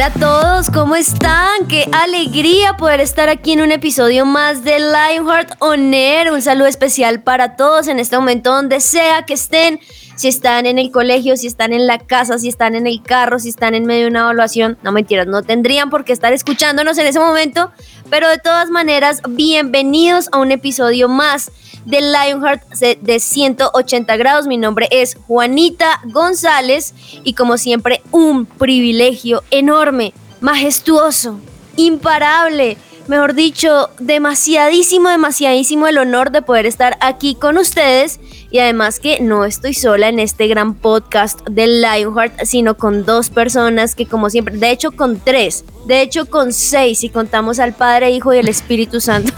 Hola a todos, ¿cómo están? Qué alegría poder estar aquí en un episodio más de Lionheart On Air. Un saludo especial para todos en este momento, donde sea que estén. Si están en el colegio, si están en la casa, si están en el carro, si están en medio de una evaluación. No mentiras, no tendrían por qué estar escuchándonos en ese momento. Pero de todas maneras, bienvenidos a un episodio más de Lionheart de 180 grados. Mi nombre es Juanita González y como siempre un privilegio enorme, majestuoso, imparable mejor dicho, demasiadísimo, demasiadísimo el honor de poder estar aquí con ustedes y además que no estoy sola en este gran podcast de Lionheart, sino con dos personas que como siempre, de hecho con tres, de hecho con seis si contamos al Padre, Hijo y el Espíritu Santo,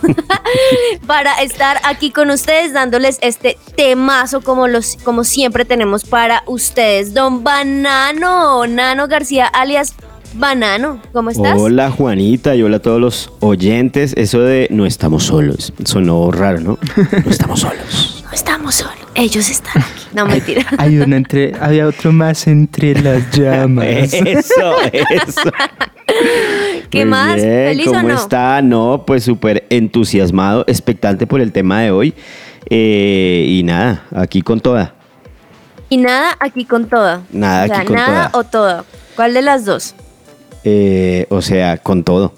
para estar aquí con ustedes dándoles este temazo como, los, como siempre tenemos para ustedes. Don Banano, Nano García alias Banano, ¿cómo estás? Hola Juanita y hola a todos los oyentes. Eso de no estamos solos, sonó raro, ¿no? No estamos solos. No estamos solos, ellos están aquí. No, mentira. Hay uno entre, había otro más entre las llamas. Eso, eso. ¿Qué Muy más? bien, ¿Feliz ¿Cómo o no? está? No, pues súper entusiasmado, expectante por el tema de hoy. Eh, y nada, aquí con toda. Y nada aquí con toda. Nada o sea, aquí con nada toda. o toda. ¿Cuál de las dos? Eh, o sea, con todo.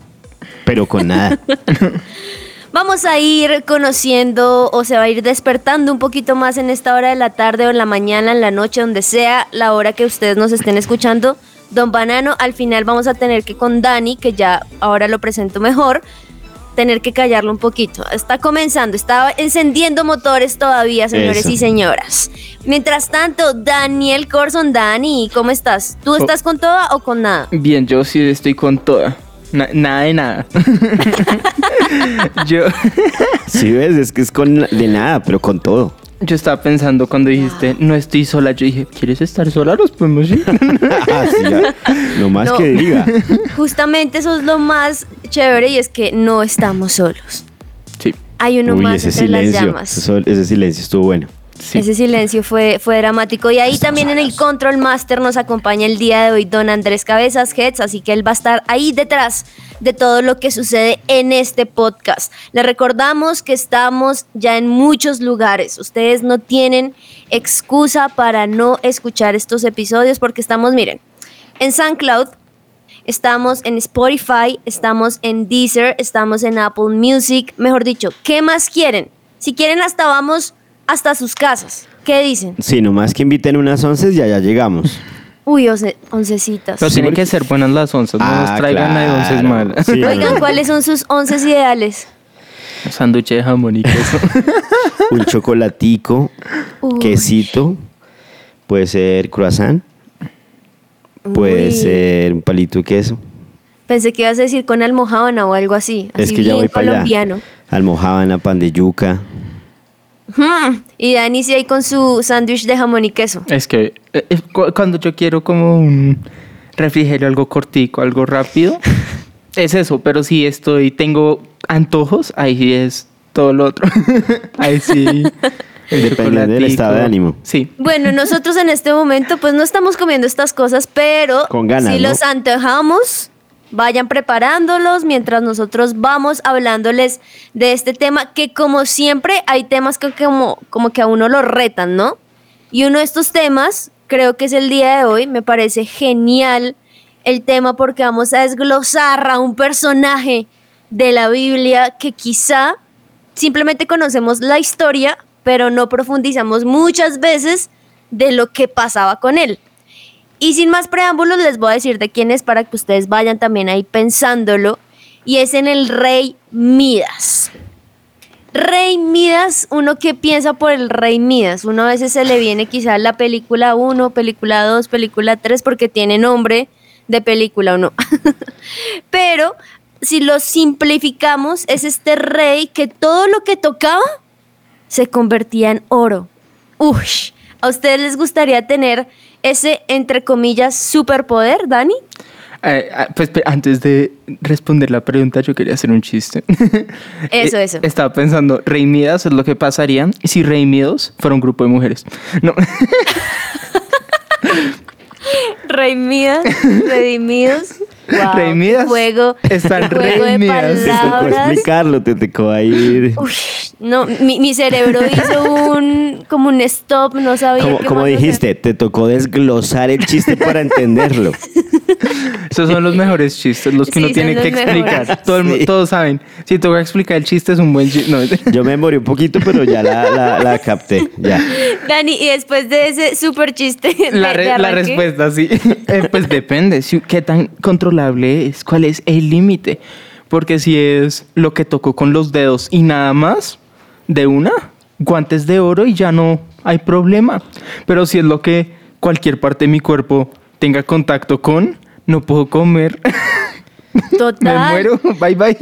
Pero con nada. Vamos a ir conociendo o se va a ir despertando un poquito más en esta hora de la tarde o en la mañana, en la noche, donde sea la hora que ustedes nos estén escuchando. Don Banano, al final vamos a tener que con Dani, que ya ahora lo presento mejor, tener que callarlo un poquito. Está comenzando, está encendiendo motores todavía, señores Eso. y señoras. Mientras tanto, Daniel Corson, Dani, ¿cómo estás? Oh. ¿Tú estás con toda o con nada? Bien, yo sí estoy con toda. Na- nada de nada. yo, Sí, ves, es que es con de nada, pero con todo. Yo estaba pensando cuando dijiste, no estoy sola. Yo dije, ¿quieres estar sola? Nos podemos ir. Así ya, lo más No. que diga. Justamente eso es lo más chévere y es que no estamos solos. sí, Hay uno Uy, más ese entre las silencio, llamas. eso- ese silencio estuvo bueno. Sí. Ese silencio fue, fue dramático. Y ahí también en el Control Master nos acompaña el día de hoy don Andrés Cabezas Heads, así que él va a estar ahí detrás de todo lo que sucede en este podcast. Le recordamos que estamos ya en muchos lugares. Ustedes no tienen excusa para no escuchar estos episodios porque estamos, miren, en SoundCloud, Estamos en Spotify, estamos en Deezer, estamos en Apple Music. Mejor dicho, ¿qué más quieren? Si quieren, hasta vamos hasta sus casas. ¿Qué dicen? Sí, nomás que inviten unas once y ya ya llegamos. Uy, once, oncecitas. Pero tienen que ser buenas las onzas. No nos Ah, traigan a onces claro. malas. Sí, Oigan, no. ¿cuáles son sus once ideales? Sándwich de jamón y queso. Un chocolatico, Uy. quesito, puede ser croissant, puede Uy. ser un palito de queso. Pensé que ibas a decir con almohábana o algo así. es así que ya bien voy para allá. colombiano. Almojábana, pan de yuca. Hmm, Y Dani sí ahí con su sándwich de jamón y queso. es que eh, eh, cu- cuando yo quiero como un refrigerio, algo cortico, algo rápido, es eso. Pero si estoy, tengo antojos, ahí sí es todo lo otro. ahí sí. el Dependiendo del estado de ánimo. Sí. Bueno, nosotros en este momento pues no estamos comiendo estas cosas, pero Con ganas, si ¿no? los antojamos, vayan preparándolos mientras nosotros vamos hablándoles de este tema, que como siempre hay temas que como, como que a uno lo retan, ¿no? Y uno de estos temas, creo que es el día de hoy, me parece genial el tema porque vamos a desglosar a un personaje de la Biblia que quizá simplemente conocemos la historia, pero no profundizamos muchas veces de lo que pasaba con él. Y sin más preámbulos, les voy a decir de quién es para que ustedes vayan también ahí pensándolo. Y es en el rey Midas. Rey Midas, uno que piensa por el Rey Midas, uno a veces se le viene quizás la película 1, película 2, película 3 porque tiene nombre de película o no. Pero si lo simplificamos, es este rey que todo lo que tocaba se convertía en oro. Uy, ¿a ustedes les gustaría tener ese, entre comillas, superpoder, Dani? Eh, ah, pues antes de responder la pregunta, yo quería hacer un chiste. Eso, Eh, eso. Estaba pensando, Rey Midas es lo que pasaría si Rey Midas fuera un grupo de mujeres. No, Rey Midas, redimidos. Wow, Rey Midas Juego, están juego de redimidas. Te tocó palabras. explicarlo, te tocó ahí. Uy, no, mi, mi cerebro hizo un como un stop, no sabía Como, qué como hacer. dijiste, te tocó desglosar el chiste para entenderlo. esos son los mejores chistes, los que Sí, uno tiene que explicar. Todo el mu- Sí. Todos saben. Si que explicar el chiste, es un buen chiste. No, Yo me demoré un poquito, pero ya la, la, la capté. Ya. Dani, y después de ese super chiste, La, re- respuesta sí. Eh, pues depende. si- ¿Qué tan controlable es? ¿Cuál es el límite? Porque si es lo que tocó con los dedos y nada más, de una, guantes de oro y ya no hay problema. Pero si es lo que cualquier parte de mi cuerpo tenga contacto con, no puedo comer. Me Total, muero. Bye bye.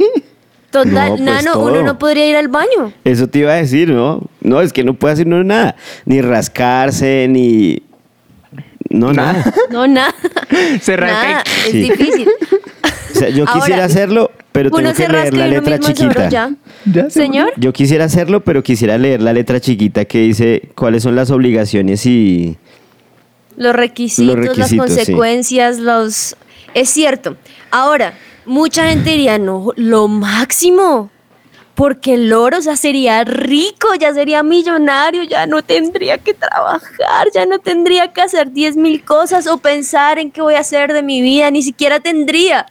total, No, pues nano, todo. uno no podría ir al baño. Eso te iba a decir, ¿no? No, es que no puede hacer uno nada. Ni rascarse, ni. No, nada. No, nada. Se Nada, es Sí. difícil. O sea, yo Ahora, quisiera hacerlo, pero tengo que leer la letra chiquita. ya. Ya se Señor, Yo quisiera hacerlo, pero quisiera leer la letra chiquita que dice cuáles son las obligaciones y. los requisitos, Los requisitos, las sí. consecuencias, los... Es cierto. Ahora, mucha gente diría, no, lo máximo. Porque el oro ya sería rico, ya sería millonario, ya no tendría que trabajar, ya no tendría que hacer 10 mil cosas o pensar en qué voy a hacer de mi vida, ni siquiera tendría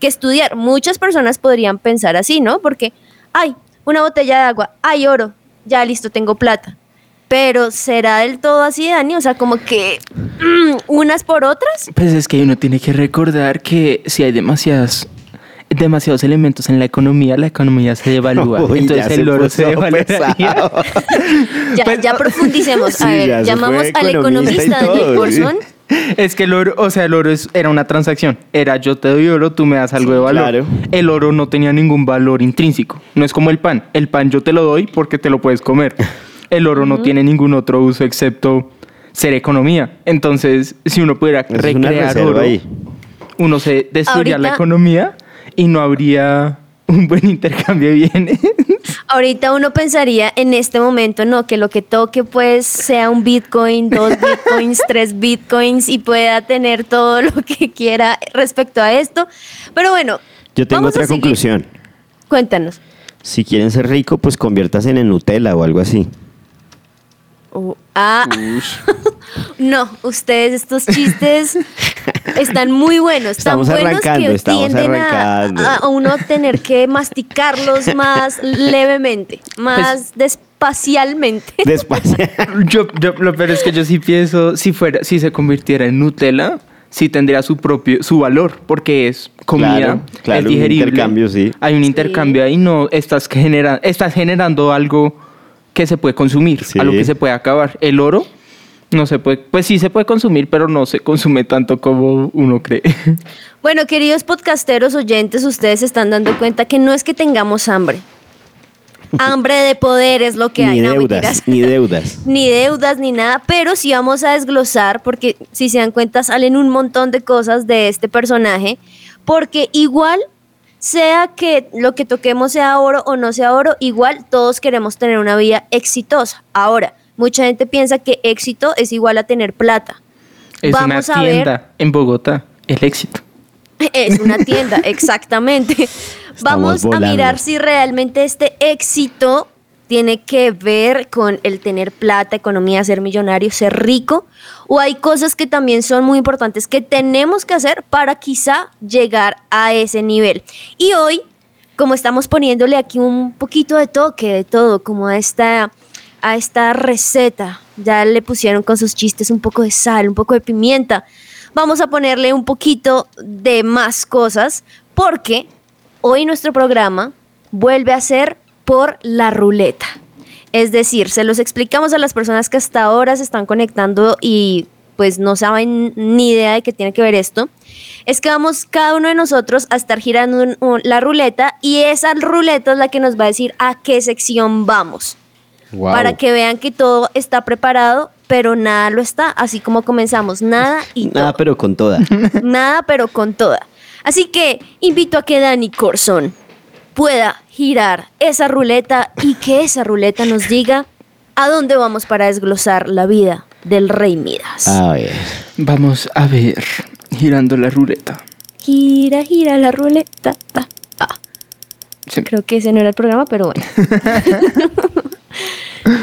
que estudiar. Muchas personas podrían pensar así, ¿no? Porque, ay, una botella de agua, ay, oro, ya listo, tengo plata. Pero ¿será del todo así, Dani? O sea, como que mm, unas por otras. Pues es que uno tiene que recordar que si hay demasiadas demasiados elementos en la economía, la economía se devalúa. Uy, Entonces ya el se oro se devaluaría. pesado. Ya, Pues- ya profundicemos. A Sí, ver, se llamamos al economista y economista todo, Daniel sí. Corson. Es que el oro, o sea, el oro es- era una transacción. Era yo te doy oro, tú me das algo de valor. claro. El oro no tenía ningún valor intrínseco. No es como el pan. El pan yo te lo doy porque te lo puedes comer. El oro no tiene ningún otro uso excepto ser economía. Entonces, si uno pudiera Eso recrear oro, ahí. uno se destruiría la economía y no habría un buen intercambio de bienes. Ahorita uno pensaría en este momento, no, que lo que toque pues sea un bitcoin, dos bitcoins, tres bitcoins y pueda tener todo lo que quiera respecto a esto. Pero bueno, Yo tengo vamos otra conclusión. Cuéntanos. Si quieren ser rico, pues conviértase en Nutella o algo así. Uh, ah, no, ustedes estos chistes están muy buenos, tan Estamos buenos arrancando, que estamos tienden a- arrancando. A, a uno tener que masticarlos más levemente, más despacialmente. Despacio. yo, yo- lo peor es que yo sí pienso, si fuera, si se convirtiera en Nutella, sí tendría su propio, su valor, porque es comida, Claro, claro, es un digerible. intercambio, sí. Hay un intercambio ahí, no estás, genera, estás generando algo que se puede consumir, Sí. algo que se puede acabar. El oro no se puede, pues sí se puede consumir, pero no se consume tanto como uno cree. Bueno, queridos podcasteros oyentes, ustedes se están dando cuenta que no es que tengamos hambre. Hambre de poder es lo que hay. ni no, deudas, ni deudas. ni deudas ni nada, pero sí vamos a desglosar porque si se dan cuenta salen un montón de cosas de este personaje, porque igual sea que lo que toquemos sea oro o no sea oro, igual todos queremos tener una vida exitosa. Ahora, mucha gente piensa que éxito es igual a tener plata. Es Vamos una a ver. tienda en Bogotá, el éxito. Es una tienda, exactamente. Vamos a mirar si realmente este éxito tiene que ver con el tener plata, economía, ser millonario, ser rico, o hay cosas que también son muy importantes que tenemos que hacer para quizá llegar a ese nivel. Y hoy, como estamos poniéndole aquí un poquito de toque, de todo, como a esta, a esta receta, ya le pusieron con sus chistes un poco de sal, un poco de pimienta, vamos a ponerle un poquito de más cosas porque hoy nuestro programa vuelve a ser por la ruleta. Es decir, se los explicamos a las personas que hasta ahora se están conectando y pues no saben ni idea de qué tiene que ver esto. Es que vamos cada uno de nosotros a estar girando un- un- la ruleta y esa ruleta es la que nos va a decir a qué sección vamos. Wow. Para que vean que todo está preparado, pero nada lo está. Así como comenzamos, nada y Nada, todo. pero con toda. Nada, pero con toda. Así que invito a que Dani Corson pueda girar esa ruleta y que esa ruleta nos diga a dónde vamos para desglosar la vida del rey Midas. A ver. Vamos a ver, girando la ruleta. Gira, gira la ruleta. Ah, ah. Sí. Creo que ese no era el programa, pero bueno.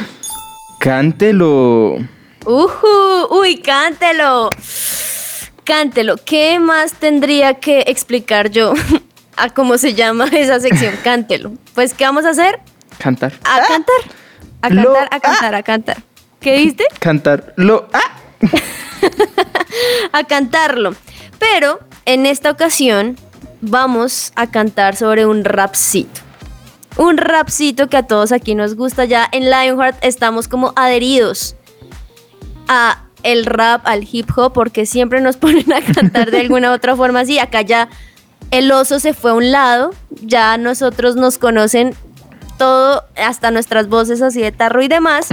Cántelo. Ujú, uy, cántelo. Cántelo. ¿Qué más tendría que explicar yo a cómo se llama esa sección? Cántelo. Pues, ¿qué vamos a hacer? Cantar. A cantar. A Lo- cantar, a cantar, a cantar. ¿Qué diste? Cantar. Lo. ¡Ah! A cantarlo. Pero en esta ocasión vamos a cantar sobre un rapcito. Un rapcito que a todos aquí nos gusta. Ya en Lionheart estamos como adheridos a el rap, al hip hop, porque siempre nos ponen a cantar de alguna u otra forma así. Acá ya el oso se fue a un lado, ya nosotros nos conocen todo, hasta nuestras voces así de tarro y demás.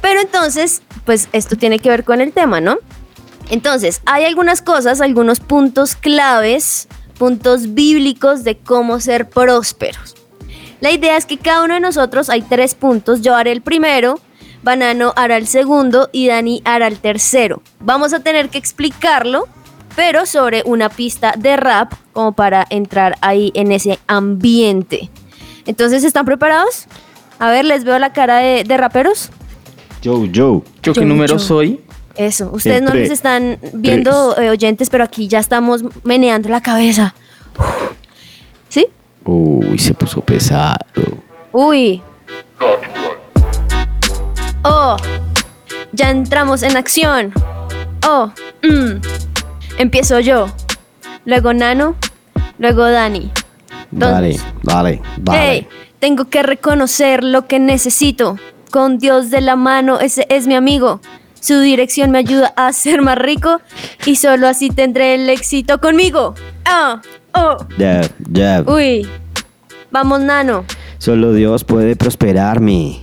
Pero entonces, pues esto tiene que ver con el tema, ¿no? Entonces, hay algunas cosas, algunos puntos claves, puntos bíblicos de cómo ser prósperos. La idea es que cada uno de nosotros hay tres puntos. Yo haré el primero, Banano hará el segundo y Dani hará el tercero. Vamos a tener que explicarlo, pero sobre una pista de rap, como para entrar ahí en ese ambiente. Entonces, ¿están preparados? A ver, les veo la cara de, de raperos. Joe, Joe. ¿Yo qué Yo, número yo. soy? Eso, ustedes no nos están viendo eh, oyentes, pero aquí ya estamos meneando la cabeza. ¿Sí? Uy, se puso pesado. Uy. Oh, ya entramos en acción. Oh, mm. Empiezo yo. Luego Nano, luego Dani. Dale, Entonces, dale, dale. Hey, tengo que reconocer lo que necesito. Con Dios de la mano, ese es mi amigo. Su dirección me ayuda a ser más rico y solo así tendré el éxito conmigo. Ah, oh, Jab, jab. uy. Vamos, Nano. Solo Dios puede prosperarme.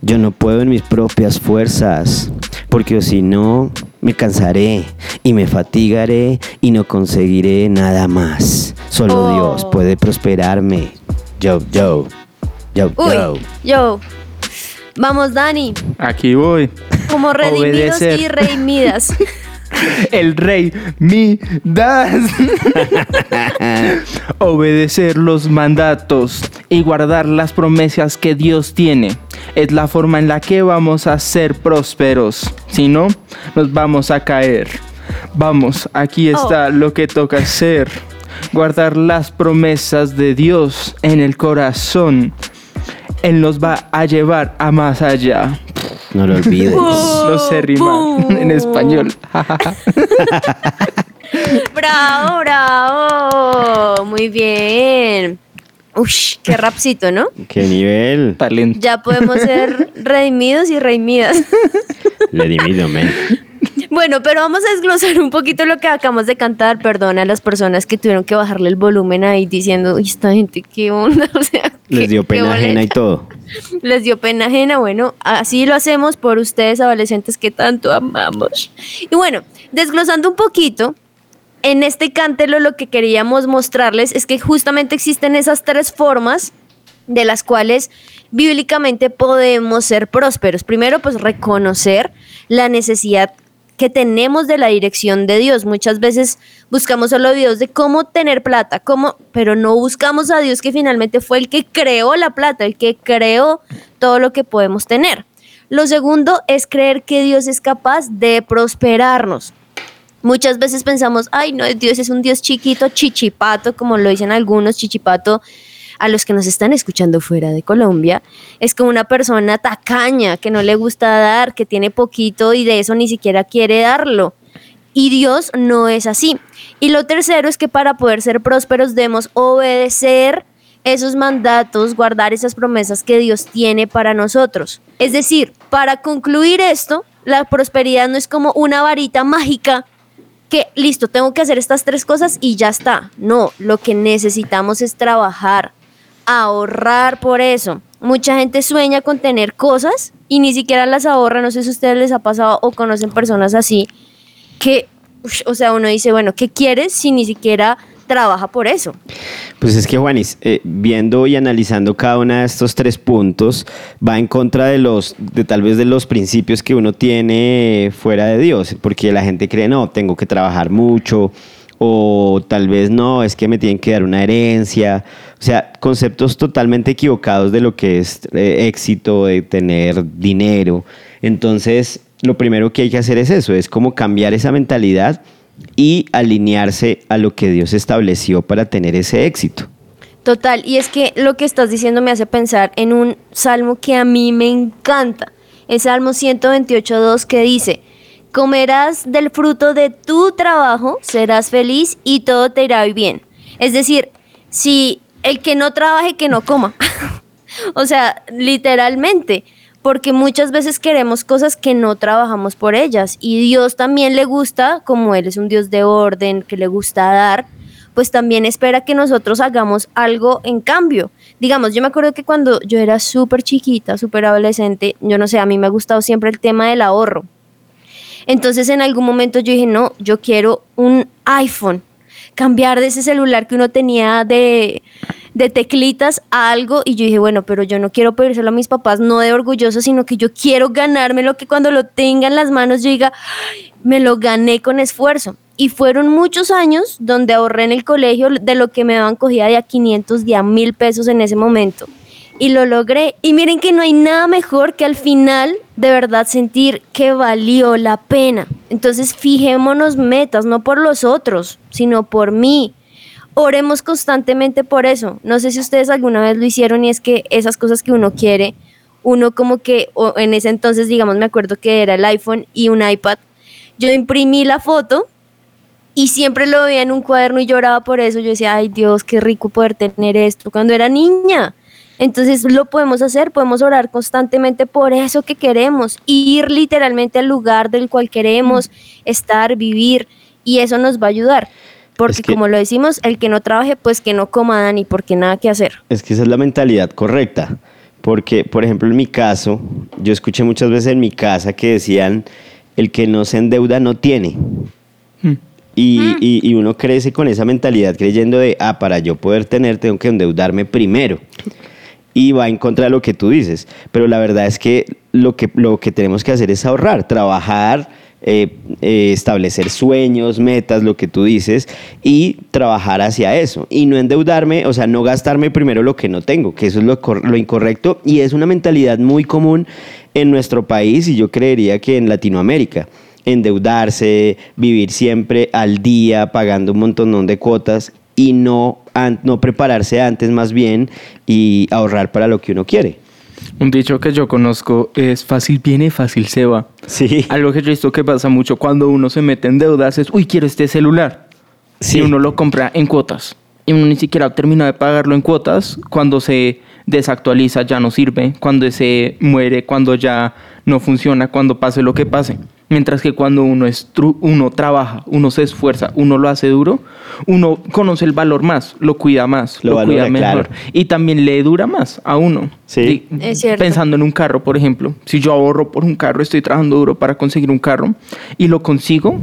Yo no puedo en mis propias fuerzas, porque si no, me cansaré y me fatigaré y no conseguiré nada más. Solo Oh. Dios puede prosperarme. Yo, yo, yo, Uy, yo. yo. Vamos, Dani. Aquí voy. Como redimidos Obedecer. y redimidas. El rey Midas. Obedecer los mandatos y guardar las promesas que Dios tiene es la forma en la que vamos a ser prósperos. Si no, nos vamos a caer. Vamos, aquí está lo que toca hacer. Guardar las promesas de Dios en el corazón. Él nos va a llevar a más allá. No lo olvides. No sé rimar en español. bravo, bravo. Muy bien. Ush, qué rapcito, ¿no? ¿Qué nivel? Talento. Ya podemos ser redimidos y redimidas. Le dimido, men. Bueno, pero vamos a desglosar un poquito lo que acabamos de cantar. Perdona a las personas que tuvieron que bajarle el volumen ahí diciendo, "Uy, esta gente, qué onda. O sea, Les dio pena ajena y boleta". todo. Les dio pena ajena. Bueno, así lo hacemos por ustedes, adolescentes que tanto amamos. Y bueno, desglosando un poquito, en este cántelo lo que queríamos mostrarles es que justamente existen esas tres formas de las cuales bíblicamente podemos ser prósperos. Primero, pues reconocer la necesidad que tenemos de la dirección de Dios. Muchas veces buscamos solo videos de cómo tener plata, cómo, pero no buscamos a Dios que finalmente fue el que creó la plata, el que creó todo lo que podemos tener. Lo segundo es creer que Dios es capaz de prosperarnos. Muchas veces pensamos, ay, no, Dios es un Dios chiquito, chichipato, como lo dicen algunos, chichipato a los que nos están escuchando fuera de Colombia, es como una persona tacaña, que no le gusta dar, que tiene poquito y de eso ni siquiera quiere darlo. Y Dios no es así. Y lo tercero es que para poder ser prósperos debemos obedecer esos mandatos, guardar esas promesas que Dios tiene para nosotros. Es decir, para concluir esto, la prosperidad no es como una varita mágica que, listo, tengo que hacer estas tres cosas y ya está. No, lo que necesitamos es trabajar, ahorrar por eso. Mucha gente sueña con tener cosas y ni siquiera las ahorra. No sé si a ustedes les ha pasado o conocen personas así que, o sea, uno dice, bueno, ¿qué quieres si ni siquiera trabaja por eso? Pues es que Juanis, eh, viendo y analizando cada uno de estos tres puntos, va en contra de los, de tal vez de los principios que uno tiene fuera de Dios, porque la gente cree, no, tengo que trabajar mucho, o tal vez no, es que me tienen que dar una herencia, o sea, conceptos totalmente equivocados de lo que es eh, éxito, de tener dinero. Entonces, lo primero que hay que hacer es eso, es como cambiar esa mentalidad y alinearse a lo que Dios estableció para tener ese éxito. Total, y es que lo que estás diciendo me hace pensar en un salmo que a mí me encanta, el Salmo 128.2 que dice, comerás del fruto de tu trabajo, serás feliz y todo te irá bien. Es decir, si el que no trabaje, que no coma. o sea, literalmente, porque muchas veces queremos cosas que no trabajamos por ellas y Dios también le gusta, como Él es un Dios de orden, que le gusta dar, pues también espera que nosotros hagamos algo en cambio. Digamos, yo me acuerdo que cuando yo era súper chiquita, súper adolescente, yo no sé, a mí me ha gustado siempre el tema del ahorro. Entonces en algún momento yo dije, no, yo quiero un iPhone, cambiar de ese celular que uno tenía de, de teclitas a algo y yo dije, bueno, pero yo no quiero pedírselo a mis papás, no de orgulloso, sino que yo quiero ganarme lo que cuando lo tenga en las manos yo diga, me lo gané con esfuerzo. Y fueron muchos años donde ahorré en el colegio de lo que me daban cogida de a 500, de a mil pesos en ese momento y lo logré. Y miren que no hay nada mejor que al final de verdad sentir que valió la pena. Entonces fijémonos metas, no por los otros, sino por mí. Oremos constantemente por eso. No sé si ustedes alguna vez lo hicieron y es que esas cosas que uno quiere, uno como que, o en ese entonces, digamos, me acuerdo que era el iPhone y un iPad, yo imprimí la foto y siempre lo veía en un cuaderno y lloraba por eso. Yo decía, ay Dios, qué rico poder tener esto cuando era niña. Entonces lo podemos hacer, podemos orar constantemente por eso que queremos, ir literalmente al lugar del cual queremos estar, vivir, y eso nos va a ayudar. Porque como lo decimos, el que no trabaje, pues que no coma ni porque nada que hacer. Es que esa es la mentalidad correcta. Porque, por ejemplo, en mi caso, yo escuché muchas veces en mi casa que decían, el que no se endeuda no tiene. Y, hmm. y, y, uno crece con esa mentalidad creyendo de, ah, para yo poder tener, tengo que endeudarme primero y va en contra de lo que tú dices. Pero la verdad es que lo que, lo que tenemos que hacer es ahorrar, trabajar, eh, eh, establecer sueños, metas, lo que tú dices, y trabajar hacia eso. Y no endeudarme, o sea, no gastarme primero lo que no tengo, que eso es lo, lo incorrecto y es una mentalidad muy común en nuestro país y yo creería que en Latinoamérica endeudarse, vivir siempre al día, pagando un montón de cuotas y no, no prepararse antes más bien y ahorrar para lo que uno quiere. Un dicho que yo conozco es fácil viene, fácil se va. Sí. Algo que yo he visto que pasa mucho cuando uno se mete en deudas es, uy, quiero este celular. Si uno lo compra en cuotas y uno ni siquiera termina de pagarlo en cuotas, cuando se desactualiza ya no sirve, cuando se muere, cuando ya no funciona, cuando pase lo que pase. Mientras que cuando uno, es uno trabaja, uno se esfuerza, uno lo hace duro, uno conoce el valor más, lo cuida más, lo, cuida mejor. Y también le dura más a uno. Sí. Pensando en un carro, por ejemplo. Si yo ahorro por un carro, estoy trabajando duro para conseguir un carro y lo consigo,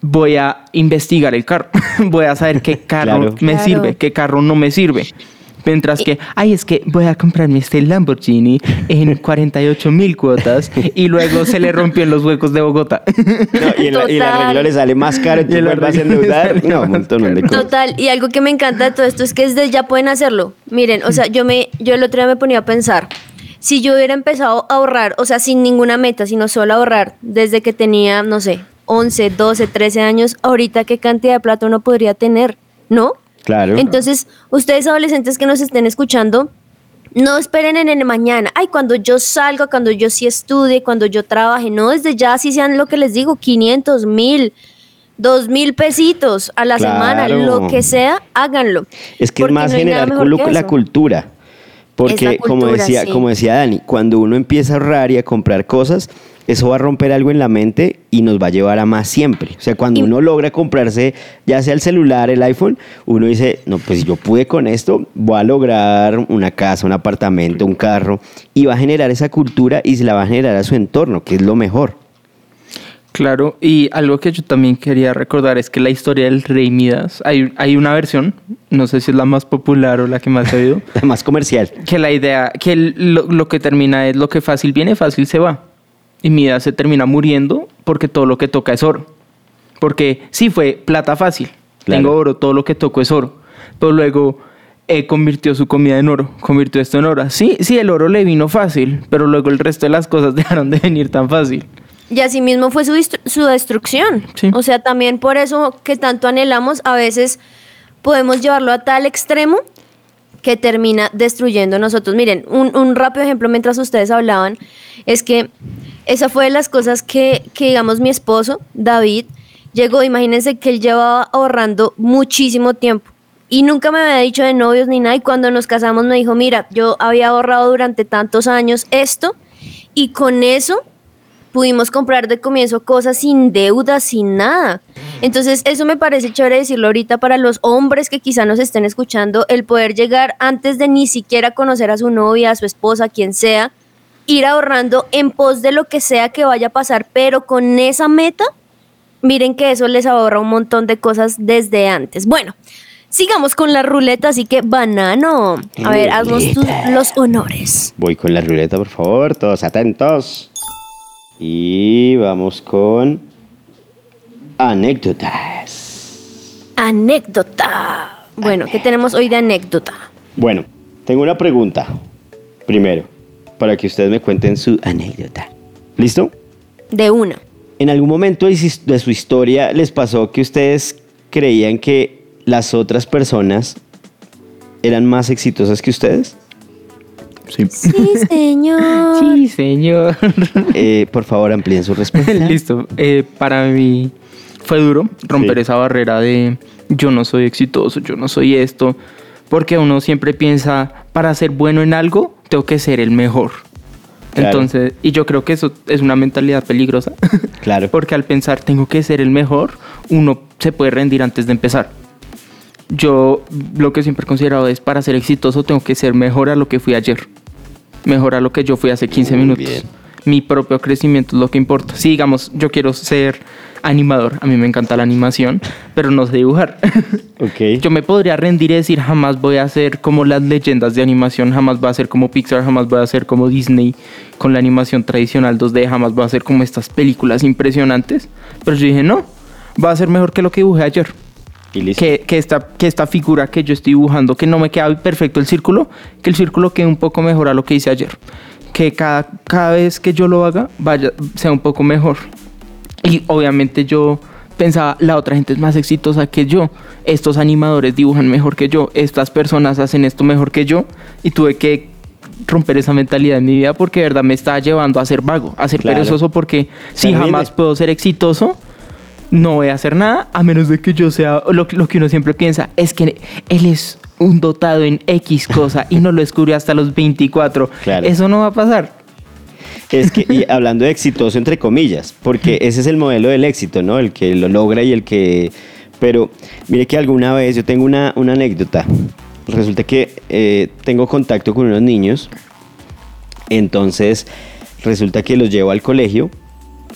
voy a investigar el carro. voy a saber qué carro me sirve, qué carro no me sirve. Mientras que, ay, es que voy a comprarme este Lamborghini en 48 mil cuotas y luego se le rompió en los huecos de Bogotá. y, en la, y arreglo le sale más caro y lo vas a endeudar. No, un montón de cosas. Total, y algo que me encanta de todo esto es que desde ya pueden hacerlo. Miren, o sea, yo, me, yo el otro día me ponía a pensar, si yo hubiera empezado a ahorrar, o sea, sin ninguna meta, sino solo ahorrar desde que tenía, no sé, 11, 12, 13 años, ahorita qué cantidad de plata uno podría tener, ¿no? Entonces, ustedes adolescentes que nos estén escuchando, no esperen en el mañana. Ay, cuando yo salga, cuando yo sí estudie, cuando yo trabaje. No, desde ya, si sean lo que les digo, 500, mil. dos mil pesitos a la semana, Claro. lo que sea, háganlo. Es que es más no generar la cultura. Porque como decía, sí. como decía Dani, cuando uno empieza a ahorrar y a comprar cosas, eso va a romper algo en la mente y nos va a llevar a más siempre. O sea, cuando Y- uno logra comprarse ya sea el celular, el iPhone, uno dice, no, pues yo pude con esto, voy a lograr una casa, un apartamento, un carro, y va a generar esa cultura y se la va a generar a su entorno, que es lo mejor. Claro, y algo que yo también quería recordar es que la historia del rey Midas, hay, hay una versión, no sé si es la más popular o la que más he oído, más comercial. que la idea, que lo, lo que termina es lo que fácil viene, fácil se va. Y Midas se termina muriendo porque todo lo que toca es oro. Porque sí fue plata fácil, Claro. tengo oro, todo lo que toco es oro. Pero luego eh, convirtió su comida en oro, convirtió esto en oro. Sí, sí, el oro le vino fácil, pero luego el resto de las cosas dejaron de venir tan fácil. Y así mismo fue su, su destrucción. Sí. O sea, también por eso que tanto anhelamos, a veces podemos llevarlo a tal extremo que termina destruyendo nosotros. Miren, un, un rápido ejemplo mientras ustedes hablaban es que esa fue de las cosas que, que, digamos, mi esposo, David, llegó, imagínense que él llevaba ahorrando muchísimo tiempo y nunca me había dicho de novios ni nada y cuando nos casamos me dijo, mira, yo había ahorrado durante tantos años esto y con eso pudimos comprar de comienzo cosas sin deuda, sin nada. Entonces, eso me parece chévere decirlo ahorita para los hombres que quizá nos estén escuchando, el poder llegar antes de ni siquiera conocer a su novia, a su esposa, a quien sea, ir ahorrando en pos de lo que sea que vaya a pasar, pero con esa meta, miren que eso les ahorra un montón de cosas desde antes. Bueno, sigamos con la ruleta, así que banano, a ver, haznos tus- los honores. Voy con la ruleta, por favor, todos atentos. Y vamos con anécdotas. Anécdota. Bueno, ¿qué tenemos hoy de anécdota? Bueno, tengo una pregunta. Primero, para que ustedes me cuenten su anécdota. ¿Listo? De una. ¿En algún momento de su historia les pasó que ustedes creían que las otras personas eran más exitosas que ustedes? Sí. Sí, señor. Sí, señor. Eh, por favor, amplíen su respuesta. Listo. Eh, para mí fue duro romper Sí. esa barrera de yo no soy exitoso, yo no soy esto. Porque uno siempre piensa, para ser bueno en algo, tengo que ser el mejor. Claro. Entonces, y yo creo que eso es una mentalidad peligrosa. Claro. Porque al pensar tengo que ser el mejor, uno se puede rendir antes de empezar. Yo lo que siempre he considerado es para ser exitoso tengo que ser mejor a lo que fui ayer. Mejor a lo que yo fui hace 15 Muy minutos. bien. Mi propio crecimiento es lo que importa. Si digamos, yo quiero ser animador, a mí me encanta la animación, pero no sé dibujar. Ok. Yo me podría rendir y decir jamás voy a ser como las leyendas de animación, jamás voy a ser como Pixar, jamás voy a ser como Disney con la animación tradicional 2D, jamás voy a ser como estas películas impresionantes. Pero yo dije, no, va a ser mejor que lo que dibujé ayer. Que, que, esta, que esta figura que yo estoy dibujando, que no me queda perfecto el círculo, que el círculo quede un poco mejor a lo que hice ayer. Que cada, cada vez que yo lo haga, vaya, sea un poco mejor. Y obviamente yo pensaba, la otra gente es más exitosa que yo, estos animadores dibujan mejor que yo, estas personas hacen esto mejor que yo, y tuve que romper esa mentalidad en mi vida porque de verdad me estaba llevando a ser vago, a ser Claro. perezoso porque si Terrible. jamás puedo ser exitoso, no voy a hacer nada a menos de que yo sea lo, lo que uno siempre piensa, es que él es un dotado en X cosa y no lo descubrió hasta los 24. Claro. Eso no va a pasar. Es que, y hablando de exitoso entre comillas, porque ese es el modelo del éxito, ¿no? El que lo logra y el que... Pero mire que alguna vez yo tengo una, una anécdota. Resulta que eh, tengo contacto con unos niños, entonces resulta que los llevo al colegio,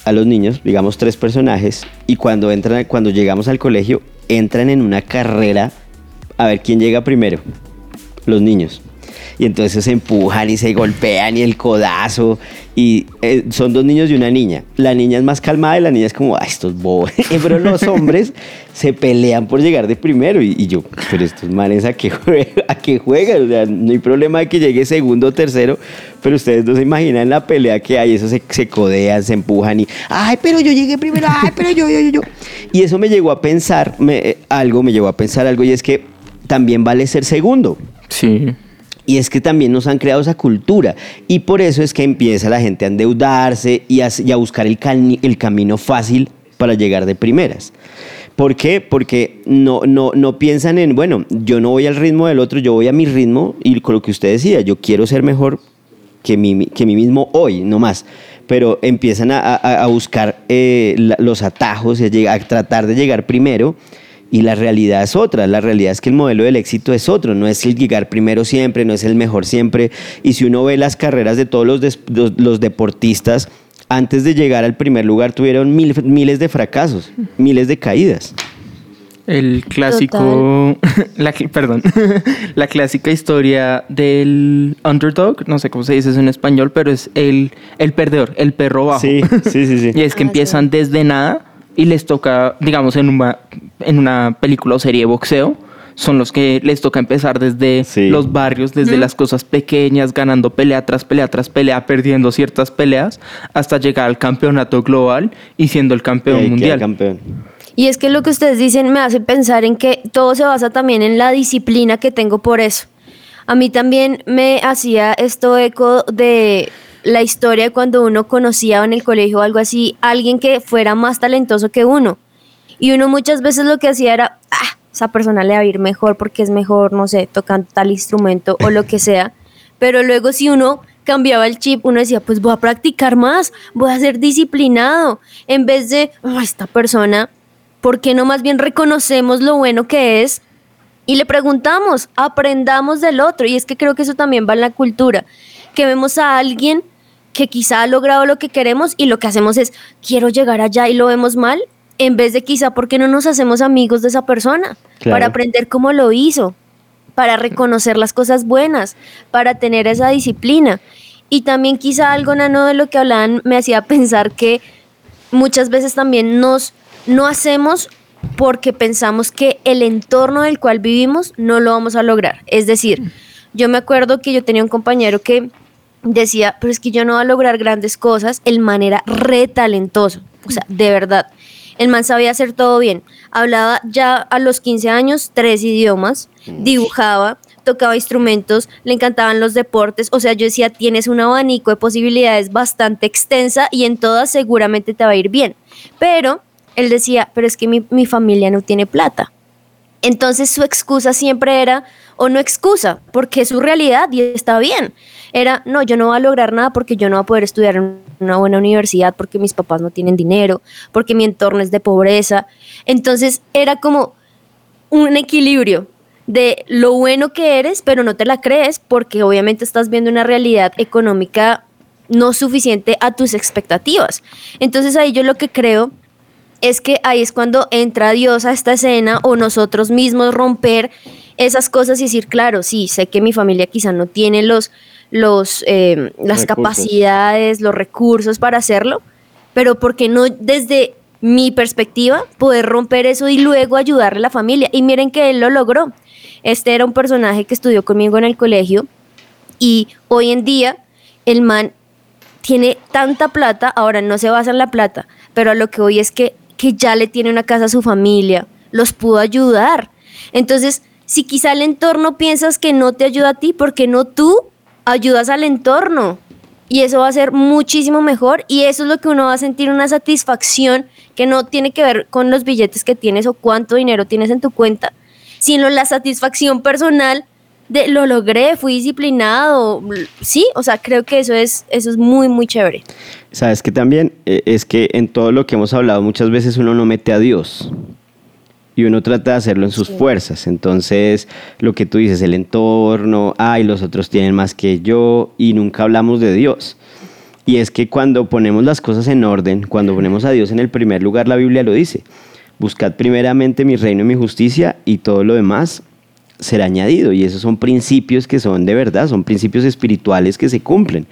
a los niños, digamos tres personajes, y cuando, entran, cuando llegamos al colegio, entran en una carrera a ver quién llega primero, los niños. Y entonces se empujan y se golpean y el codazo. Y eh, son dos niños y una niña. La niña es más calmada y la niña es como, ay, estos bobos. Pero los hombres se pelean por llegar de primero. Y, yo, pero estos manes a qué, juegan, a qué juegan. O sea, no hay problema de que llegue segundo o tercero. Pero ustedes no se imaginan la pelea que hay. Eso se, se codean, se empujan y, ay, pero yo llegué primero. Ay, pero yo, yo, yo. Y eso me llegó a pensar eh, algo, me llegó a pensar algo. Y es que también vale ser segundo. Sí. Y es que también nos han creado esa cultura. Y por eso es que empieza la gente a endeudarse y a, buscar el, camino fácil para llegar de primeras. ¿Por qué? Porque no, no, no piensan en, bueno, yo no voy al ritmo del otro, yo voy a mi ritmo y con lo que usted decía, yo quiero ser mejor que mí, que mí mismo hoy, no más. Pero empiezan a, a- buscar eh, los atajos a, a tratar de llegar primero. Y la realidad es otra, la realidad es que el modelo del éxito es otro, no es el llegar primero siempre, no es el mejor siempre. Y si uno ve las carreras de todos los, des- los, los deportistas, antes de llegar al primer lugar tuvieron mil- miles de fracasos, miles de caídas. El clásico, la, perdón, la clásica historia del underdog, no sé cómo se dice eso en español, pero es el, el perdedor, el perro bajo. Sí, sí, sí, sí. Y es que Ah, empiezan desde nada y les toca, digamos, en una, en una película o serie de boxeo, son los que les toca empezar desde Sí. los barrios, desde las cosas pequeñas, ganando pelea tras pelea tras pelea, perdiendo ciertas peleas, hasta llegar al campeonato global y siendo el campeón mundial. campeón. Y es que lo que ustedes dicen me hace pensar en que todo se basa también en la disciplina que tengo por eso. A mí también me hacía esto eco de la historia de cuando uno conocía en el colegio o algo así, alguien que fuera más talentoso que uno. Y uno muchas veces lo que hacía era, ah, esa persona le va a ir mejor porque es mejor, no sé, tocando tal instrumento o lo que sea. Pero luego si uno cambiaba el chip, uno decía, pues voy a practicar más, voy a ser disciplinado, en vez de, "Ah, esta persona, ¿por qué no más bien reconocemos lo bueno que es y le preguntamos, aprendamos del otro? Y es que creo que eso también va en la cultura, que vemos a alguien que quizá ha logrado lo que queremos y lo que hacemos es, quiero llegar allá y lo vemos mal, en vez de quizá, ¿por qué no nos hacemos amigos de esa persona? Claro. Para aprender cómo lo hizo, para reconocer las cosas buenas, para tener esa disciplina. Y también quizá algo, Nano, de lo que hablaban me hacía pensar que muchas veces también nos no hacemos porque pensamos que el entorno del cual vivimos no lo vamos a lograr. Es decir, yo me acuerdo que yo tenía un compañero que decía, pero es que yo no voy a lograr grandes cosas, el man era re talentoso, o sea, de verdad. El man sabía hacer todo bien. Hablaba ya a los 15 años tres idiomas, dibujaba, tocaba instrumentos, le encantaban los deportes. O sea, yo decía, tienes un abanico de posibilidades bastante extensa y en todas seguramente te va a ir bien. Pero él decía, pero es que mi, mi familia no tiene plata. Entonces su excusa siempre era, o no excusa, porque es su realidad y está bien. Era, no, yo no voy a lograr nada porque yo no voy a poder estudiar en una buena universidad, porque mis papás no tienen dinero, porque mi entorno es de pobreza. Entonces era como un equilibrio de lo bueno que eres, pero no te la crees porque obviamente estás viendo una realidad económica no suficiente a tus expectativas. Entonces ahí yo lo que creo es que ahí es cuando entra Dios a esta escena o nosotros mismos romper esas cosas y decir, claro, sí, sé que mi familia quizá no tiene los, los, eh, las Recursos. capacidades, los recursos para hacerlo, pero ¿por qué no desde mi perspectiva poder romper eso y luego ayudarle a la familia? Y miren que él lo logró. Este era un personaje que estudió conmigo en el colegio y hoy en día el man tiene tanta plata, ahora no se basa en la plata, pero a lo que hoy es que, que ya le tiene una casa a su familia, los pudo ayudar. Entonces, si quizá el entorno piensas que no te ayuda a ti, ¿por qué no tú ayudas al entorno? Y eso va a ser muchísimo mejor y eso es lo que uno va a sentir una satisfacción que no tiene que ver con los billetes que tienes o cuánto dinero tienes en tu cuenta, sino la satisfacción personal de lo logré, fui disciplinado, sí, o sea, creo que eso es, eso es muy, muy chévere. Sabes que también eh, es que en todo lo que hemos hablado muchas veces uno no mete a Dios y uno trata de hacerlo en sus Sí. fuerzas. Entonces, lo que tú dices, el entorno, ay, los otros tienen más que yo y nunca hablamos de Dios. Y es que cuando ponemos las cosas en orden, cuando ponemos a Dios en el primer lugar, la Biblia lo dice. Buscad primeramente mi reino y mi justicia y todo lo demás será añadido. Y esos son principios que son de verdad, son principios espirituales que se cumplen.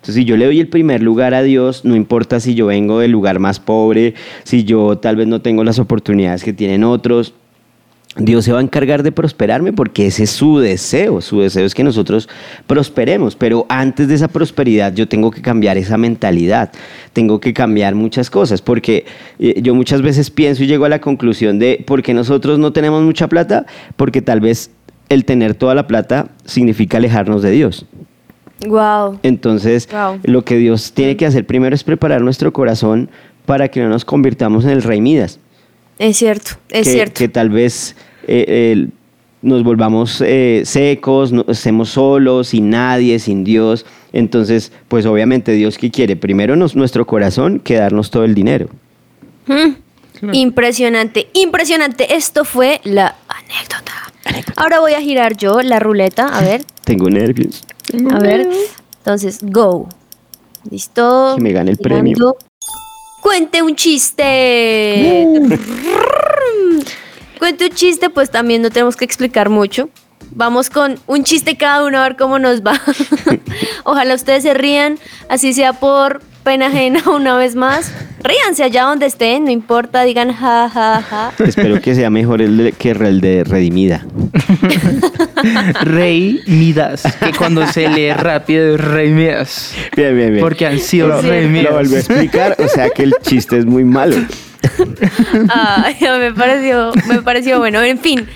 Entonces, si yo le doy el primer lugar a Dios, no importa si yo vengo del lugar más pobre, si yo tal vez no tengo las oportunidades que tienen otros, Dios se va a encargar de prosperarme porque ese es su deseo. Su deseo es que nosotros prosperemos. Pero antes de esa prosperidad yo tengo que cambiar esa mentalidad. Tengo que cambiar muchas cosas. Porque eh, yo muchas veces pienso y llego a la conclusión de por qué nosotros no tenemos mucha plata. Porque tal vez el tener toda la plata significa alejarnos de Dios. Wow. Entonces, Wow. lo que Dios tiene que hacer primero es preparar nuestro corazón para que no nos convirtamos en el rey Midas. Es cierto, es que, cierto. que tal vez eh, nos volvamos eh, secos, no- estemos solos, sin nadie, sin Dios. Entonces, pues obviamente Dios que quiere primero nos, nuestro corazón que darnos todo el dinero. Mm. Impresionante, impresionante. Esto fue la anécdota. Ahora voy a girar yo la ruleta. A ver, Tengo nervios. A ver. Entonces, go. ¿Listo? Que me gane el premio. Cuente un chiste. Cuente un chiste, pues también no tenemos que explicar mucho. Vamos con un chiste cada uno a ver cómo nos va. Ojalá ustedes se rían, así sea por pena ajena una vez más. Ríanse allá donde estén, no importa, digan ja, ja, ja. Espero que sea mejor el de- que el de Redimida. Rey Midas, que cuando se lee rápido es Rey Midas. Bien, bien, bien. Porque han sido Lo- Rey Lo Midas. vuelvo a explicar, o sea que el chiste es muy malo. Ay, me pareció, me pareció bueno. En fin.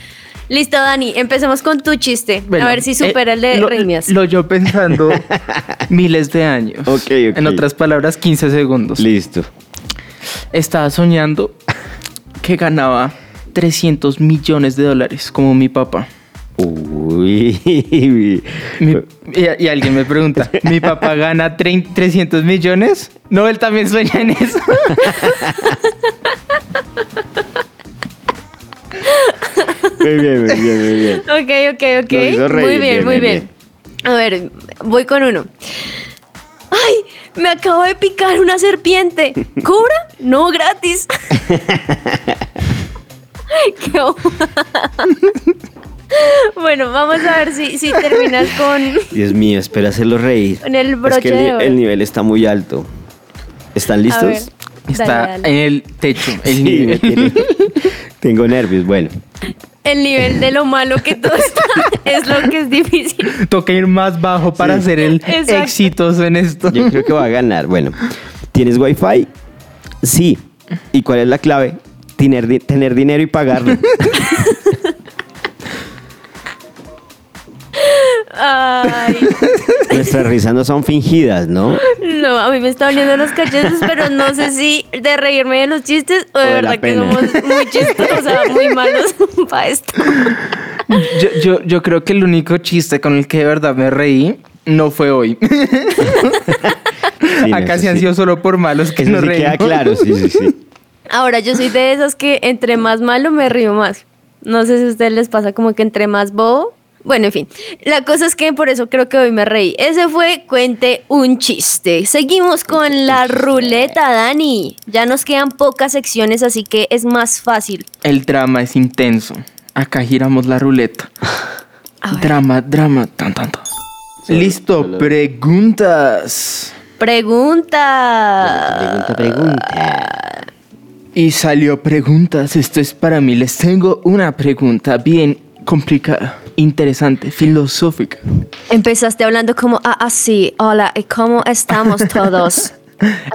Listo, Dani, empecemos con tu chiste. Bueno, a ver si supera eh, el de lo. Lo yo pensando miles de años. Ok, ok. En otras palabras, 15 segundos. Listo. Estaba soñando que ganaba 300 millones de dólares, como mi papá. Uy. Mi- y, y alguien me pregunta, ¿mi papá gana 30 300 millones? No, él también sueña en eso. Muy bien, muy bien, muy bien. Ok, ok, ok. Reír, muy bien, bien, muy bien, bien. A ver, voy con uno. ¡Ay! Me acabo de picar una serpiente. ¿Cobra? No, gratis. Qué bueno, vamos a ver si, si terminas con, Dios mío, espera hacerlo reír. con el Es broche que el, de ni- oro. el nivel está muy alto. ¿Están A ver, listos? Está dale, dale. en el techo, el Sí, nivel. Tengo nervios. Bueno, El nivel de lo malo que todo está es lo que es difícil. Toca ir más bajo para Sí. ser el Exacto. exitoso en esto. yo creo que va a ganar. Bueno, ¿tienes wifi? Sí. ¿Y cuál es la clave? Tener, di- tener dinero y pagarlo. Ay, Nuestras risas no son fingidas, ¿no? no, a mí me está doliendo los cachetes, pero no sé si de reírme de los chistes o de, O de la verdad que somos muy chistosos, o sea, muy malos para esto. Yo, yo, yo creo que el único chiste con el que de verdad me reí no fue hoy. Sí, no, Acá eso sí han sí. sido solo por malos que Eso nos sí queda reímos. claro, sí, sí, sí. Ahora, yo soy de esas que entre más malo me río más. No sé si a ustedes les pasa como que entre más bobo. Bueno, en fin. La cosa es que por eso creo que hoy me reí. Ese fue Cuente un chiste. Seguimos con la ruleta, Dani. Ya nos quedan pocas secciones, así que es más fácil. El drama es intenso. Acá giramos la ruleta. Drama, drama, tan, tan, Listo, preguntas. Pregunta. Pregunta, pregunta. Y salió preguntas. Esto es para mí. Les tengo una pregunta bien complicada, interesante, filosófica. Empezaste hablando como ah, así. Hola, ¿y cómo estamos todos?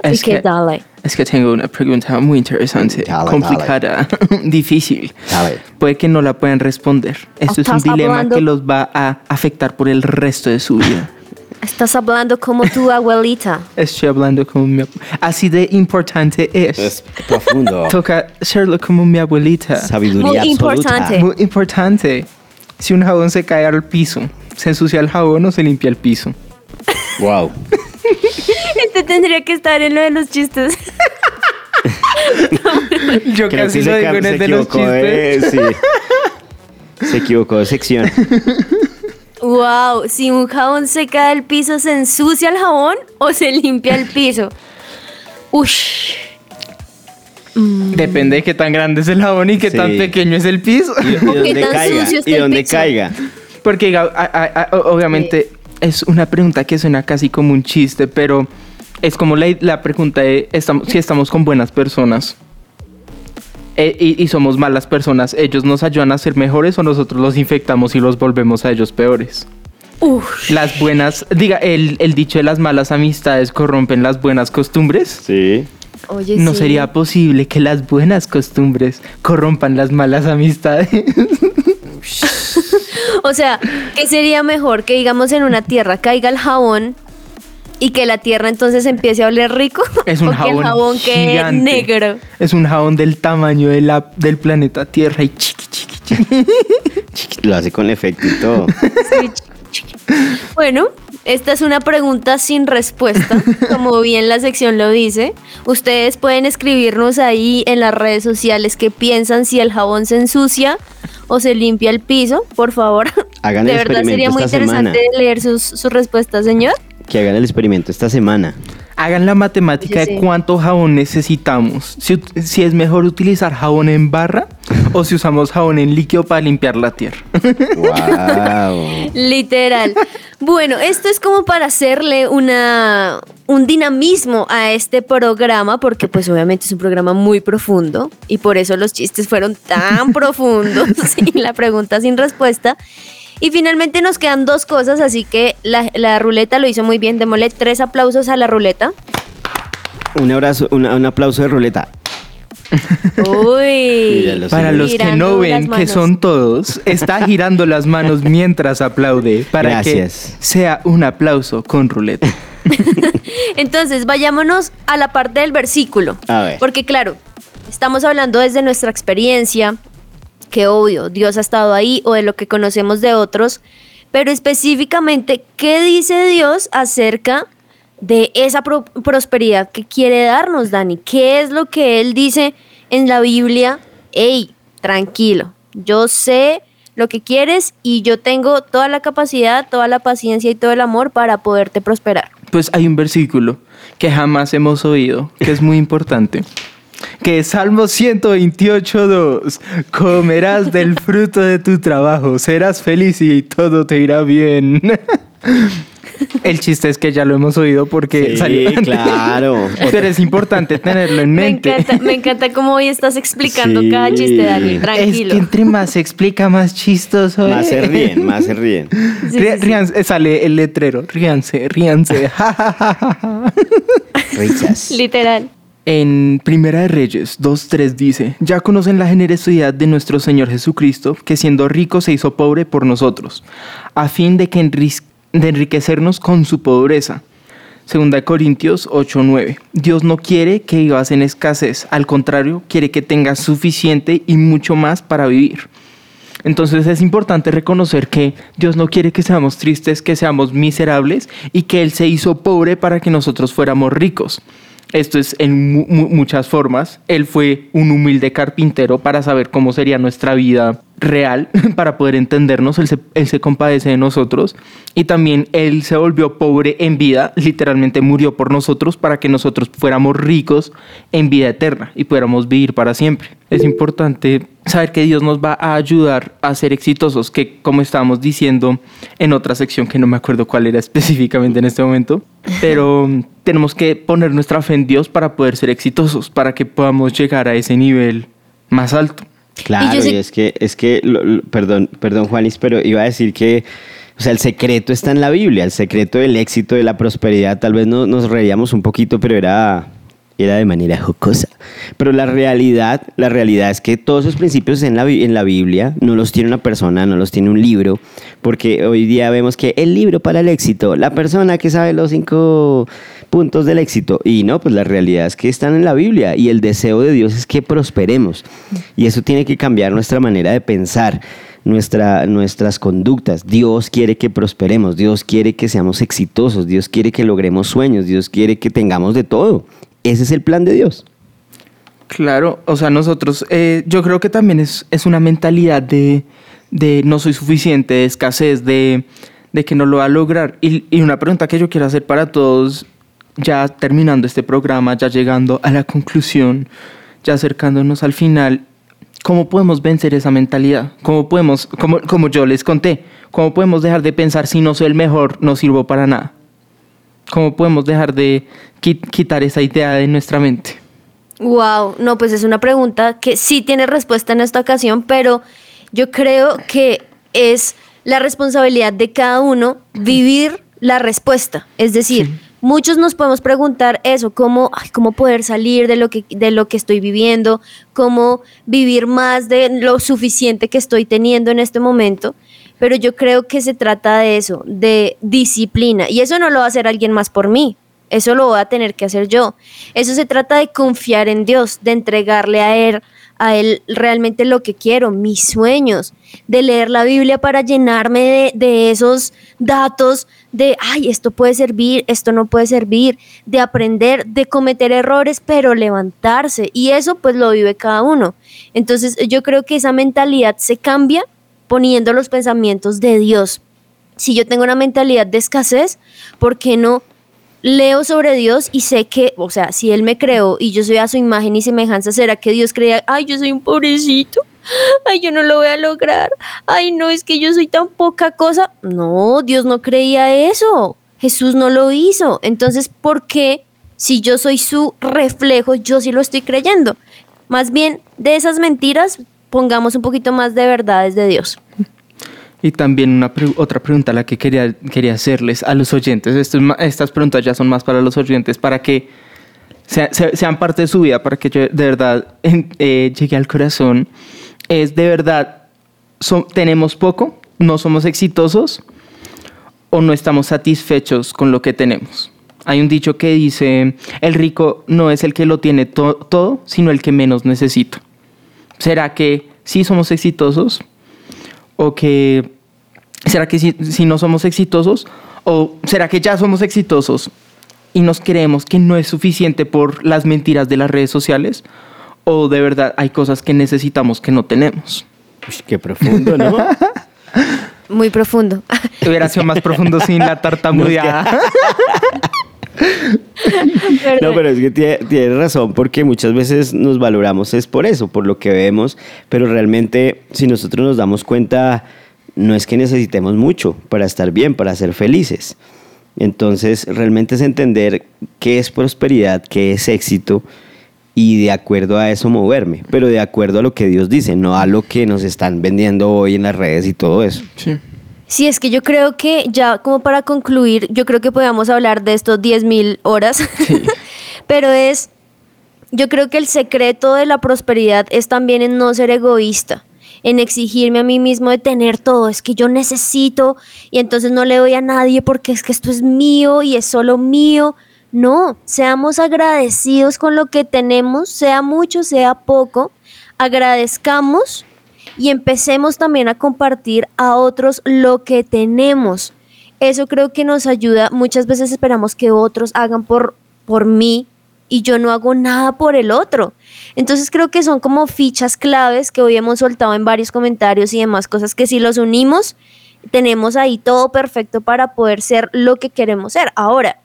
Así Es que, que- dale. Es que tengo una pregunta muy interesante, Dale, complicada, difícil. Dale. Puede que no la puedan responder. Esto es un dilema hablando- que los va a afectar por el resto de su vida. Estás hablando como tu abuelita. Estoy hablando como mi abu- Así de importante es. Es profundo. Toca serlo como mi abuelita. Sabiduría Muy absoluta. importante. Muy importante. Si un jabón se cae al piso, ¿se ensucia el jabón o se limpia el piso? Wow. Este tendría que estar en lo de los chistes. Yo Creo casi que lo digo en el de los chistes. Sí. Se equivocó de sección. Wow, si un jabón se cae del piso, ¿se ensucia el jabón o se limpia el piso? Ush. Depende de qué tan grande es el jabón y qué Sí. tan pequeño es el piso. Y, y donde tan caiga. sucio está Y el piso? caiga. Porque diga, a- a- a- obviamente es una pregunta que suena casi como un chiste, pero es como la, la pregunta de estamos, si estamos con buenas personas eh, y, y somos malas personas, ¿ellos nos ayudan a ser mejores o nosotros los infectamos y los volvemos a ellos peores? Ush. Las buenas, diga, el, el dicho de las malas amistades corrompen las buenas costumbres. Sí. Oye, No sí. sería posible que las buenas costumbres corrompan las malas amistades. O sea, ¿qué sería mejor que digamos en una tierra caiga el jabón y que la tierra entonces empiece a oler rico. Es un o que jabón, el jabón quede gigante. negro. Es un jabón del tamaño de la, del planeta Tierra y chiqui, chiqui, chiqui. Lo hace con efecto y todo. Sí, ch- ch- Bueno, esta es una pregunta sin respuesta, como bien la sección lo dice. Ustedes pueden escribirnos ahí en las redes sociales qué piensan si el jabón se ensucia o se limpia el piso, por favor. Hagan de el verdad sería muy interesante semana. leer sus, sus respuestas, señor. Que hagan el experimento esta semana. Hagan la matemática Oye, sí. de cuánto jabón necesitamos. Si, si es mejor utilizar jabón en barra o si usamos jabón en líquido para limpiar la tierra. Wow. Literal. Bueno, esto es como para hacerle una un dinamismo a este programa, porque pues obviamente es un programa muy profundo y por eso los chistes fueron tan profundos y la pregunta sin respuesta. Y finalmente nos quedan dos cosas, así que la, la ruleta lo hizo muy bien. Démosle tres aplausos a la ruleta. Un abrazo, un aplauso de ruleta. Uy. Para los que no ven que son todos, está girando las manos mientras aplaude para Gracias. que sea un aplauso con ruleta. Entonces, vayámonos a la parte del versículo. A ver. Porque claro, estamos hablando desde nuestra experiencia, que obvio, Dios ha estado ahí o de lo que conocemos de otros, pero específicamente, ¿qué dice Dios acerca de esa pro- prosperidad que quiere darnos, Dani? ¿Qué es lo que Él dice en la Biblia? Hey, tranquilo, yo sé lo que quieres y yo tengo toda la capacidad, toda la paciencia y todo el amor para poderte prosperar. Pues hay un versículo que jamás hemos oído, que es muy importante. Que es Salmo 128.2. Comerás del fruto de tu trabajo, serás feliz y todo te irá bien. El chiste es que ya lo hemos oído porque Sí, salió claro. Pero es importante tenerlo en Me mente. encanta, me encanta cómo hoy estás explicando Sí. cada chiste, Dani. Es Tranquilo. que entre más se explica, más chistoso. Más se es. ríen, más se ríen. Sí, Rí- sí, sí. ríanse- eh, sale el letrero. Ríanse, ríanse. Ja, ja, ja, ja, ja. Risas. Literal. En Primera de Reyes 2.3 dice, ya conocen la generosidad de nuestro Señor Jesucristo, que siendo rico se hizo pobre por nosotros, a fin de, que enriquecernos con su pobreza. Segunda Corintios 8.9. Dios no quiere que vivas en escasez, al contrario, quiere que tengas suficiente y mucho más para vivir. Entonces es importante reconocer que Dios no quiere que seamos tristes, que seamos miserables y que Él se hizo pobre para que nosotros fuéramos ricos. Esto es en mu- mu- muchas formas. Él fue un humilde carpintero para saber cómo sería nuestra vida real, para poder entendernos. Él se, compadece de nosotros. Y también Él se volvió pobre en vida, literalmente murió por nosotros para que nosotros fuéramos ricos en vida eterna y pudiéramos vivir para siempre. Es importante saber que Dios nos va a ayudar a ser exitosos, que como estábamos diciendo en otra sección que no me acuerdo cuál era específicamente en este momento, pero tenemos que poner nuestra fe en Dios para poder ser exitosos, para que podamos llegar a ese nivel más alto. Claro, Y yo es que, es que, lo- lo- perdón, perdón Juanis, pero iba a decir que, o sea, el secreto está en la Biblia, el secreto del éxito, de la prosperidad, tal vez no, nos reíamos un poquito, pero era, era de manera jocosa. Pero la realidad, la realidad es que todos esos principios en la, en la Biblia no los tiene una persona, no los tiene un libro, porque hoy día vemos que el libro para el éxito, la persona que sabe los cinco puntos del éxito, y no, pues la realidad es que están en la Biblia y el deseo de Dios es que prosperemos. Y eso tiene que cambiar nuestra manera de pensar. Nuestra, nuestras conductas. Dios quiere que prosperemos, Dios quiere que seamos exitosos, Dios quiere que logremos sueños, Dios quiere que tengamos de todo. Ese es el plan de Dios. Claro, o sea, nosotros, eh, yo creo que también es, es una mentalidad de, de no soy suficiente, de escasez, de, de que no lo va a lograr. Y, y una pregunta que yo quiero hacer para todos, ya terminando este programa, ya llegando a la conclusión, ya acercándonos al final, ¿cómo podemos vencer esa mentalidad? ¿Cómo podemos, como, como yo les conté, cómo podemos dejar de pensar si no soy el mejor, no sirvo para nada? ¿Cómo podemos dejar de qui- quitar esa idea de nuestra mente? Wow, no, pues es una pregunta que sí tiene respuesta en esta ocasión, pero yo creo que es la responsabilidad de cada uno vivir la respuesta. Es decir, muchos nos podemos preguntar eso, cómo, ay, cómo poder salir de lo, que, de lo que estoy viviendo, cómo vivir más de lo suficiente que estoy teniendo en este momento. pero yo creo que se trata de eso, de disciplina. Y eso no lo va a hacer alguien más por mí. Eso lo voy a tener que hacer yo. Eso se trata de confiar en Dios, de entregarle a Él, a Él realmente lo que quiero, mis sueños, de leer la Biblia para llenarme de, esos datos de, ay, esto puede servir, esto no puede servir, de aprender, de cometer errores, pero levantarse. Y eso pues lo vive cada uno. Entonces yo creo que esa mentalidad se cambia poniendo los pensamientos de Dios. Si yo tengo una mentalidad de escasez, ¿por qué no leo sobre Dios y sé que, o sea, si Él me creó y yo soy a su imagen y semejanza, ¿será que Dios crea, ay, yo soy un pobrecito? Ay, yo no lo voy a lograr. Ay, no, es que yo soy tan poca cosa. No, Dios no creía eso. Jesús no lo hizo. Entonces, ¿por qué si yo soy su reflejo, yo sí lo estoy creyendo? Más bien, de esas mentiras, pongamos un poquito más de verdades de Dios. Y también una otra pregunta la que quería, quería hacerles a los oyentes. estas preguntas ya son más para los oyentes, para que sean parte de su vida, para que de verdad eh, llegue al corazón. Es de verdad, tenemos poco, no somos exitosos o no estamos satisfechos con lo que tenemos. Hay un dicho que dice, el rico no es el que lo tiene todo, sino el que menos necesita. ¿Será que sí somos exitosos? ¿O que será que si, no somos exitosos? ¿O será que ya somos exitosos y nos creemos que no es suficiente por las mentiras de las redes sociales? ¿O de verdad hay cosas que necesitamos que no tenemos? qué profundo, ¿no? Muy profundo. Hubiera sido más profundo sin la tartamudeada. No, pero es que tiene, razón, porque muchas veces nos valoramos es por eso, por lo que vemos, pero realmente si nosotros nos damos cuenta, no es que necesitemos mucho para estar bien, para ser felices. Entonces, realmente es entender qué es prosperidad, qué es éxito y de acuerdo a eso moverme, pero de acuerdo a lo que Dios dice, no a lo que nos están vendiendo hoy en las redes y todo eso. Sí. Sí, es que yo creo que ya como para concluir, yo creo que podemos hablar de estos 10.000 horas, pero es, yo creo que el secreto de la prosperidad es también en no ser egoísta, en exigirme a mí mismo de tener todo, es que yo necesito y entonces no le doy a nadie porque es que esto es mío y es solo mío. No, seamos agradecidos con lo que tenemos, sea mucho, sea poco, agradezcamos y empecemos también a compartir a otros lo que tenemos. Eso creo que nos ayuda. Muchas veces esperamos que otros hagan por, por mí y yo no hago nada por el otro. Entonces creo que son como fichas claves que hoy hemos soltado en varios comentarios y demás cosas que si los unimos, tenemos ahí todo perfecto para poder ser lo que queremos ser. Ahora,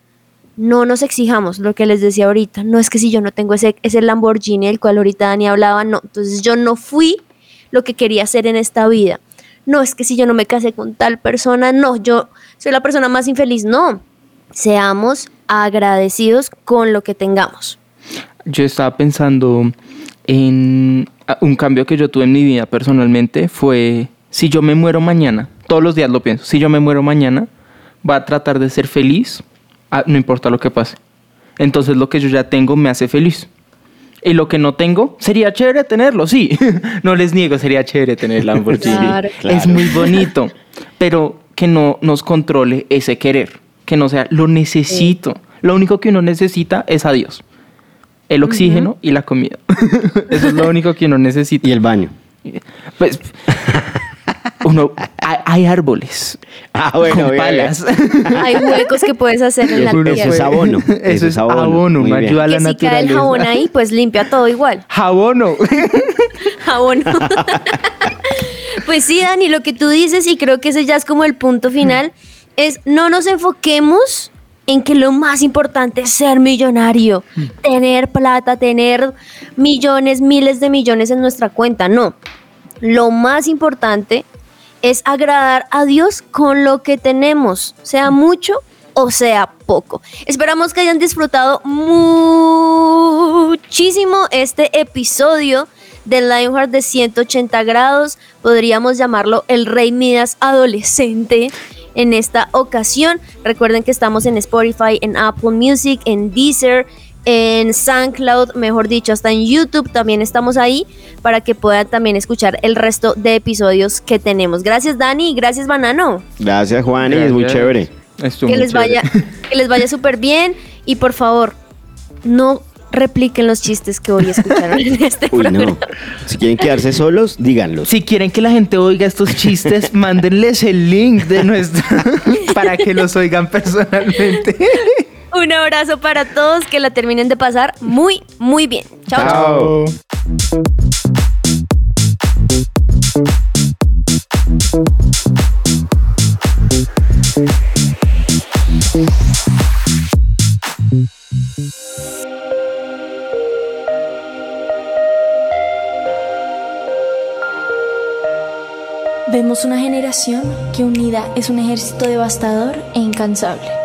no nos exijamos lo que les decía ahorita. No es que si yo no tengo ese, ese Lamborghini del cual ahorita Dani hablaba, no. Entonces yo no fui lo que quería hacer en esta vida. No es que si yo no me casé con tal persona, no, yo soy la persona más infeliz. No, seamos agradecidos con lo que tengamos. Yo estaba pensando en un cambio que yo tuve en mi vida personalmente fue si yo me muero mañana, todos los días lo pienso, si yo me muero mañana, va a tratar de ser feliz, ah, no importa lo que pase. Entonces lo que yo ya tengo me hace feliz. Y lo que no tengo, sería chévere tenerlo, sí. no les niego, sería chévere tener el Lamborghini. Es muy bonito, pero que no nos controle ese querer, que no sea, lo necesito. Lo único que uno necesita es a Dios. El oxígeno y la comida. Eso es lo único que uno necesita. Y el baño. Pues uno, hay, árboles. Ah, bueno, palas. hay huecos que puedes hacer en la tierra. Eso es abono. Eso, es abono, me ayuda a la que si cae el jabón ahí, pues limpia todo igual. Jabono. Jabono. pues sí, Dani, lo que tú dices, y creo que ese ya es como el punto final, es no nos enfoquemos en que lo más importante es ser millonario, tener plata, tener millones, miles de millones en nuestra cuenta. No, lo más importante es agradar a Dios con lo que tenemos, sea mucho o sea poco. Esperamos que hayan disfrutado muchísimo este episodio del Lionheart de 180 grados. Podríamos llamarlo el Rey Midas adolescente en esta ocasión. Recuerden que estamos en Spotify, en Apple Music, en Deezer en SoundCloud, mejor dicho, hasta en YouTube también estamos ahí para que puedan también escuchar el resto de episodios que tenemos. Gracias Dani, gracias Banano. Gracias Juan, es muy chévere. Estuvo Que muy les vaya, chévere. que les vaya súper bien y por favor, no repliquen los chistes que hoy escucharon en este Uy, programa. no. Si quieren quedarse solos, díganlos. Si quieren que la gente oiga estos chistes, mándenles el link de nuestro para que los oigan personalmente. Un abrazo para todos, que la terminen de pasar muy, muy bien. Chao, chao. Vemos una generación que unida es un ejército devastador e incansable.